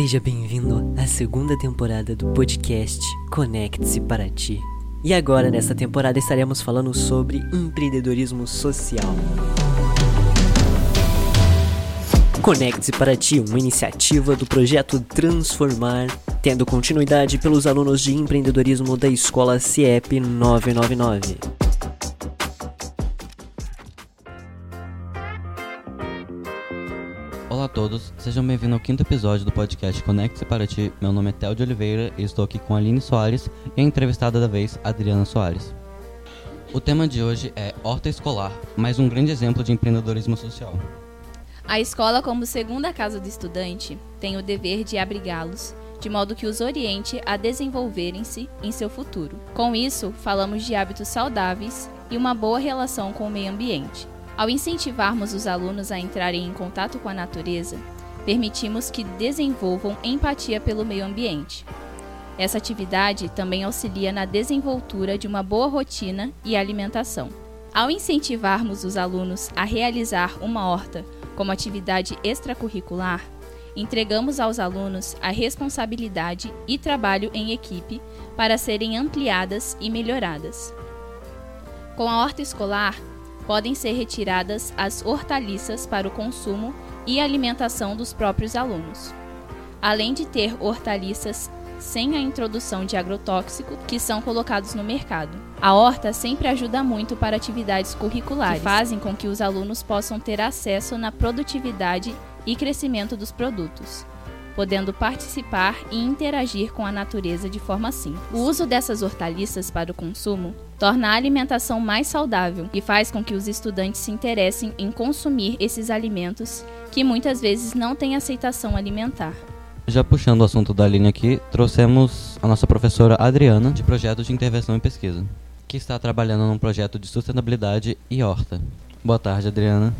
Seja bem-vindo à segunda temporada do podcast Conecte-se para Ti. E agora, nessa temporada, estaremos falando sobre empreendedorismo social. Conecte-se para Ti, uma iniciativa do projeto Transformar, tendo continuidade pelos alunos de empreendedorismo da Escola CIEP 999. Olá a todos, sejam bem-vindos ao quinto episódio do podcast Conecte-se para Ti. Meu nome é Theo de Oliveira e estou aqui com Aline Soares e a entrevistada da vez, Adriana Soares. O tema de hoje é Horta Escolar, mais um grande exemplo de empreendedorismo social. A escola, como segunda casa do estudante, tem o dever de abrigá-los, de modo que os oriente a desenvolverem-se em seu futuro. Com isso, falamos de hábitos saudáveis e uma boa relação com o meio ambiente. Ao incentivarmos os alunos a entrarem em contato com a natureza, permitimos que desenvolvam empatia pelo meio ambiente. Essa atividade também auxilia na desenvoltura de uma boa rotina e alimentação. Ao incentivarmos os alunos a realizar uma horta como atividade extracurricular, entregamos aos alunos a responsabilidade e trabalho em equipe para serem ampliadas e melhoradas. Com a horta escolar, podem ser retiradas as hortaliças para o consumo e alimentação dos próprios alunos. Além de ter hortaliças sem a introdução de agrotóxico que são colocados no mercado. A horta sempre ajuda muito para atividades curriculares, que fazem com que os alunos possam ter acesso na produtividade e crescimento dos produtos podendo participar e interagir com a natureza de forma simples. O uso dessas hortaliças para o consumo torna a alimentação mais saudável e faz com que os estudantes se interessem em consumir esses alimentos que muitas vezes não têm aceitação alimentar. Já puxando o assunto da linha aqui, trouxemos a nossa professora Adriana, de Projeto de Intervenção e Pesquisa, que está trabalhando num projeto de sustentabilidade e horta. Boa tarde, Adriana.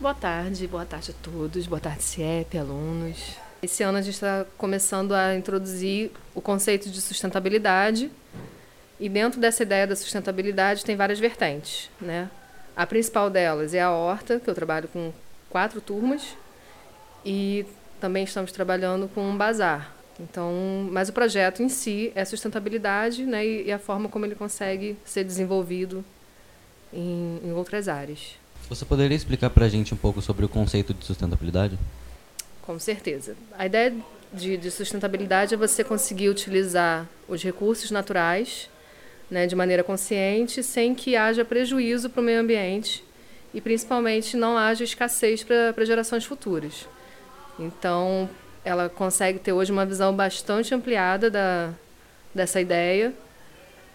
Boa tarde, boa tarde a todos, boa tarde, CIEP, alunos. Esse ano a gente está começando a introduzir o conceito de sustentabilidade. E dentro dessa ideia da sustentabilidade tem várias vertentes. Né? A principal delas é a horta, que eu trabalho com quatro turmas. E também estamos trabalhando com um bazar. Então, mas o projeto em si é sustentabilidade né, e, a forma como ele consegue ser desenvolvido em, em outras áreas. Você poderia explicar para a gente um pouco sobre o conceito de sustentabilidade? Com certeza. A ideia de, de sustentabilidade é você conseguir utilizar os recursos naturais né, de maneira consciente, sem que haja prejuízo para o meio ambiente e principalmente não haja escassez para gerações futuras. Então, ela consegue ter hoje uma visão bastante ampliada da, dessa ideia,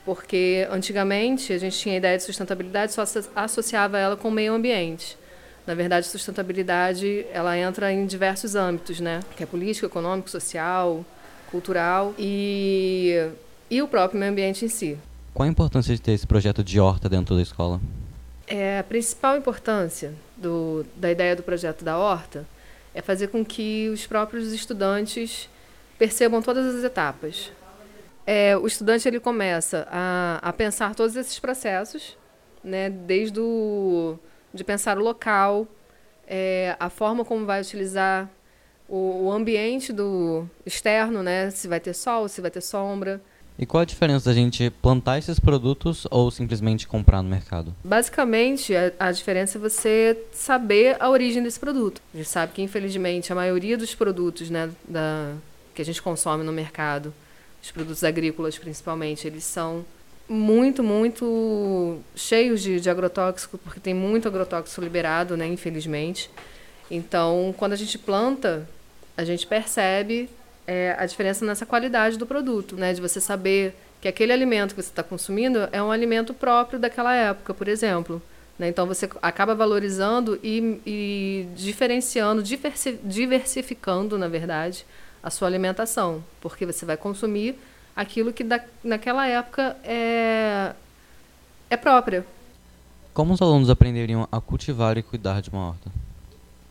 porque antigamente a gente tinha a ideia de sustentabilidade só associava ela com o meio ambiente. Na verdade, sustentabilidade ela entra em diversos âmbitos, né? Que é político, econômico, social, cultural e e o próprio meio ambiente em si. Qual a importância de ter esse projeto de horta dentro da escola? É, a principal importância do, da ideia do projeto da horta é fazer com que os próprios estudantes percebam todas as etapas. É, o estudante ele começa a, a pensar todos esses processos, né, desde o de pensar o local, é, a forma como vai utilizar o, o, ambiente do externo, né? Se vai ter sol, se vai ter sombra. E qual a diferença da gente plantar esses produtos ou simplesmente comprar no mercado? Basicamente, a, a diferença é você saber a origem desse produto. A gente sabe que, infelizmente, a maioria dos produtos né, da, que a gente consome no mercado, os produtos agrícolas principalmente, eles são muito, muito cheios de, de agrotóxico, porque tem muito agrotóxico liberado, né, infelizmente. Então, quando a gente planta, a gente percebe é, a diferença nessa qualidade do produto, né, de você saber que aquele alimento que você está consumindo é um alimento próprio daquela época, por exemplo. Né? Então, você acaba valorizando e, e diferenciando, diversificando, na verdade, a sua alimentação, porque você vai consumir aquilo que da, naquela época é, é própria. Como os alunos aprenderiam a cultivar e cuidar de uma horta?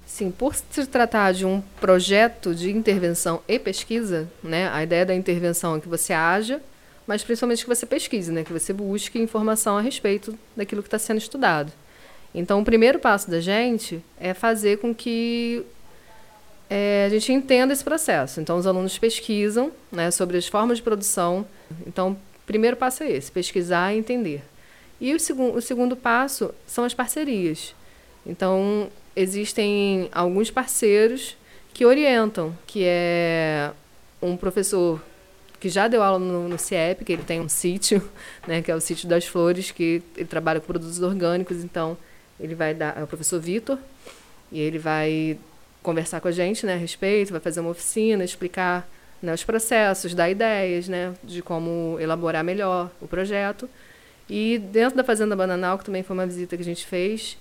Sim, por se tratar de um projeto de intervenção e pesquisa, né, a ideia da intervenção é que você haja, mas principalmente que você pesquise, né, que você busque informação a respeito daquilo que está sendo estudado. Então, o primeiro passo da gente é fazer com que é, a gente entenda esse processo. Então, os alunos pesquisam né, sobre as formas de produção. Então, primeiro passo é esse: pesquisar e entender. E o, segu o segundo passo são as parcerias. Então, existem alguns parceiros que orientam, que é um professor que já deu aula no, no CIEP, que ele tem um sítio, né, que é o sítio das flores, que ele trabalha com produtos orgânicos, então ele vai dar, é o professor Vitor, e ele vai conversar com a gente né, a respeito, vai fazer uma oficina, explicar né, os processos, dar ideias né, de como elaborar melhor o projeto. E dentro da Fazenda Bananal, que também foi uma visita que a gente fez,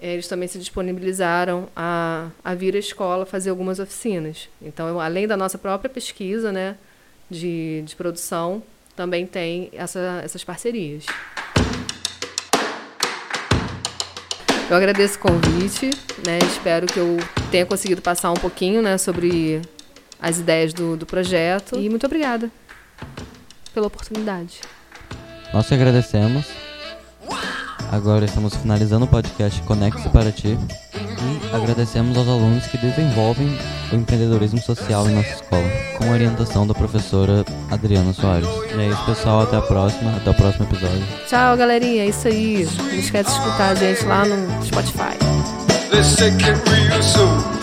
eles também se disponibilizaram a, a vir à escola fazer algumas oficinas. Então, além da nossa própria pesquisa né, de, de produção, também tem essa, essas parcerias. Eu agradeço o convite, né? Espero que eu tenha conseguido passar um pouquinho, né, sobre as ideias do, do projeto. E muito obrigada pela oportunidade. Nós te agradecemos. Agora estamos finalizando o podcast Conecte para Ti e agradecemos aos alunos que desenvolvem o empreendedorismo social em nossa escola, com a orientação da professora Adriana Soares. E é isso, pessoal. Até a próxima. Até o próximo episódio. Tchau, galerinha. É isso aí. Não esquece de escutar a gente lá no Spotify. they say can reuse so